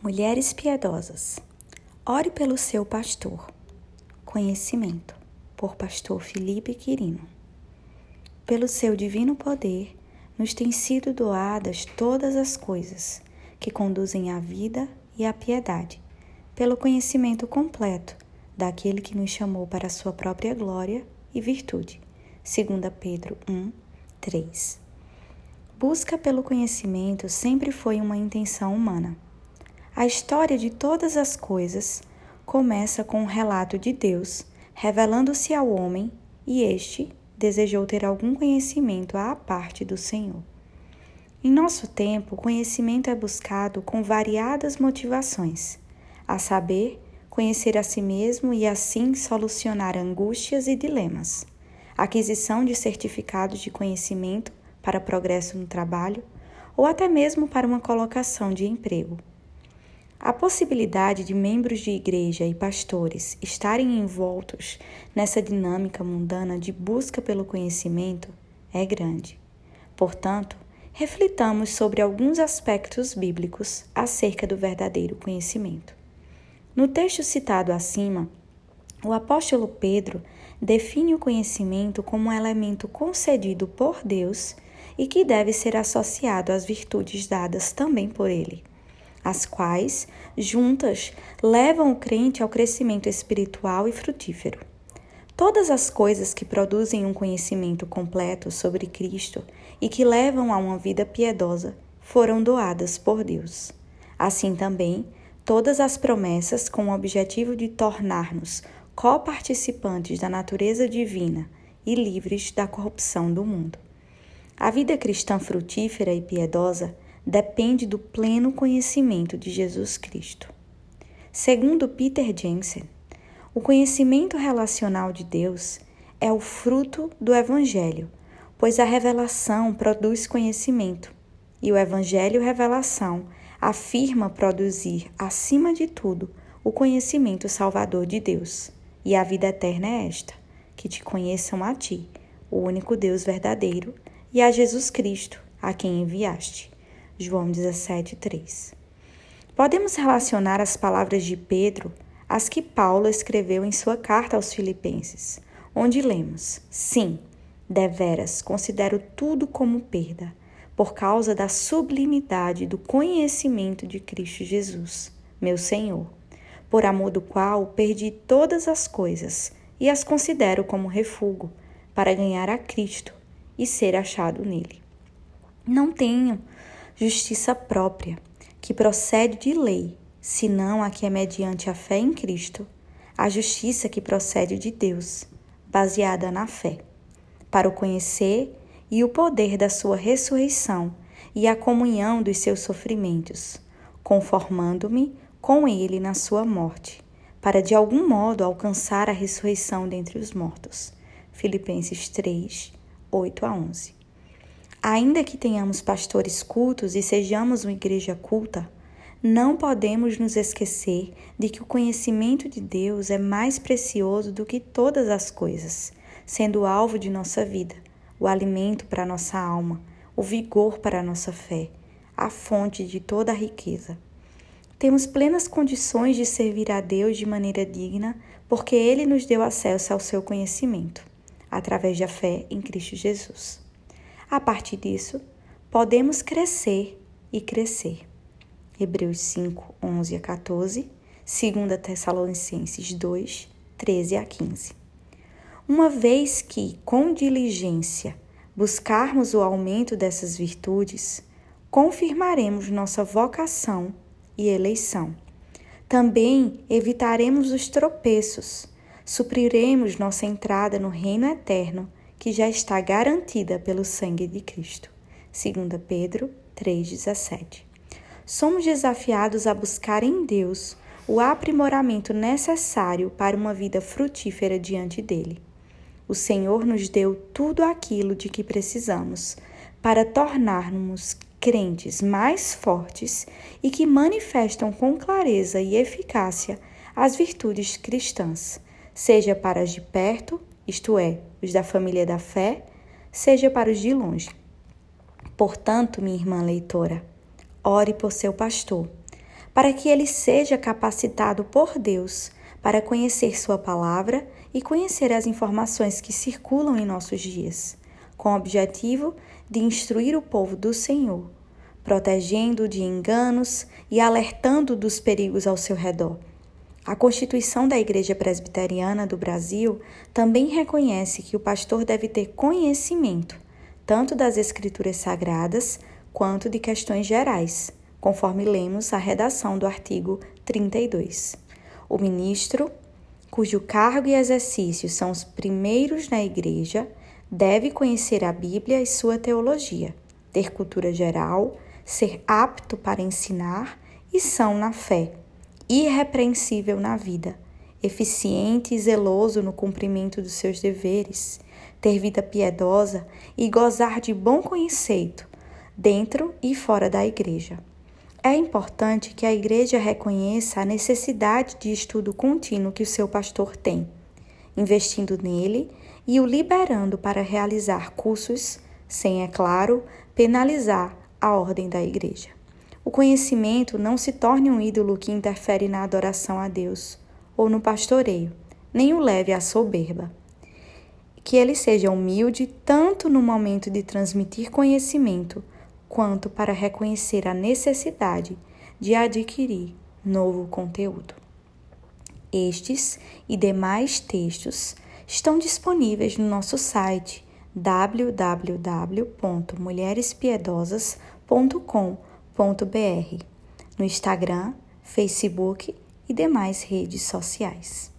Mulheres piedosas, ore pelo seu pastor. Conhecimento, por pastor Felipe Quirino. Pelo seu divino poder, nos têm sido doadas todas as coisas que conduzem à vida e à piedade, pelo conhecimento completo daquele que nos chamou para a sua própria glória e virtude. 2 Pedro 1, 3. Busca pelo conhecimento sempre foi uma intenção humana a história de todas as coisas começa com um relato de Deus revelando-se ao homem e este desejou ter algum conhecimento à parte do Senhor. Em nosso tempo, conhecimento é buscado com variadas motivações, a saber, conhecer a si mesmo e assim solucionar angústias e dilemas, aquisição de certificados de conhecimento para progresso no trabalho ou até mesmo para uma colocação de emprego. A possibilidade de membros de igreja e pastores estarem envoltos nessa dinâmica mundana de busca pelo conhecimento é grande. Portanto, reflitamos sobre alguns aspectos bíblicos acerca do verdadeiro conhecimento. No texto citado acima, o apóstolo Pedro define o conhecimento como um elemento concedido por Deus e que deve ser associado às virtudes dadas também por ele as quais, juntas, levam o crente ao crescimento espiritual e frutífero. Todas as coisas que produzem um conhecimento completo sobre Cristo e que levam a uma vida piedosa foram doadas por Deus. Assim também, todas as promessas com o objetivo de tornar-nos coparticipantes da natureza divina e livres da corrupção do mundo. A vida cristã frutífera e piedosa depende do pleno conhecimento de Jesus Cristo. Segundo Peter Jensen, o conhecimento relacional de Deus é o fruto do Evangelho, pois a revelação produz conhecimento e o Evangelho Revelação afirma produzir, acima de tudo, o conhecimento salvador de Deus. E a vida eterna é esta: que te conheçam a ti, o único Deus verdadeiro, e a Jesus Cristo, a quem enviaste. João 17, 3. Podemos relacionar as palavras de Pedro às que Paulo escreveu em sua carta aos Filipenses, onde lemos: Sim, deveras considero tudo como perda, por causa da sublimidade do conhecimento de Cristo Jesus, meu Senhor, por amor do qual perdi todas as coisas e as considero como refúgio para ganhar a Cristo e ser achado nele. Não tenho justiça própria, que procede de lei, senão a que é mediante a fé em Cristo, a justiça que procede de Deus, baseada na fé, para o conhecer e o poder da sua ressurreição e a comunhão dos seus sofrimentos, conformando-me com ele na sua morte, para de algum modo alcançar a ressurreição dentre os mortos. Filipenses 3, 8 a 11. Ainda que tenhamos pastores cultos e sejamos uma igreja culta, não podemos nos esquecer de que o conhecimento de Deus é mais precioso do que todas as coisas, sendo o alvo de nossa vida, o alimento para nossa alma, o vigor para nossa fé, a fonte de toda a riqueza. Temos plenas condições de servir a Deus de maneira digna, porque Ele nos deu acesso ao seu conhecimento, através da fé em Cristo Jesus. A partir disso, podemos crescer e crescer. Hebreus 5, 11 a 14, 2 Tessalonicenses 2, 13 a 15. Uma vez que, com diligência, buscarmos o aumento dessas virtudes, confirmaremos nossa vocação e eleição. Também evitaremos os tropeços, supriremos nossa entrada no reino eterno que já está garantida pelo sangue de Cristo. 2 Pedro 3,17. Somos desafiados a buscar em Deus o aprimoramento necessário para uma vida frutífera diante dele. O Senhor nos deu tudo aquilo de que precisamos para tornarmos crentes mais fortes e que manifestam com clareza e eficácia as virtudes cristãs, seja para as de perto, isto é, os da família da fé, seja para os de longe. Portanto, minha irmã leitora, ore por seu pastor, para que ele seja capacitado por Deus para conhecer Sua palavra e conhecer as informações que circulam em nossos dias, com o objetivo de instruir o povo do Senhor, protegendo de enganos e alertando dos perigos ao seu redor. A Constituição da Igreja Presbiteriana do Brasil também reconhece que o pastor deve ter conhecimento tanto das Escrituras Sagradas quanto de questões gerais, conforme lemos a redação do artigo 32. O ministro, cujo cargo e exercício são os primeiros na Igreja, deve conhecer a Bíblia e sua teologia, ter cultura geral, ser apto para ensinar e são na fé, irrepreensível na vida, eficiente e zeloso no cumprimento dos seus deveres, ter vida piedosa e gozar de bom conceito dentro e fora da igreja. É importante que a igreja reconheça a necessidade de estudo contínuo que o seu pastor tem, investindo nele e o liberando para realizar cursos, sem, é claro, penalizar a ordem da igreja. O conhecimento não se torne um ídolo que interfere na adoração a Deus ou no pastoreio, nem o leve à soberba que ele seja humilde tanto no momento de transmitir conhecimento, quanto para reconhecer a necessidade de adquirir novo conteúdo. Estes e demais textos estão disponíveis no nosso site www.mulherespiedosas.com.br, no Instagram, Facebook e demais redes sociais.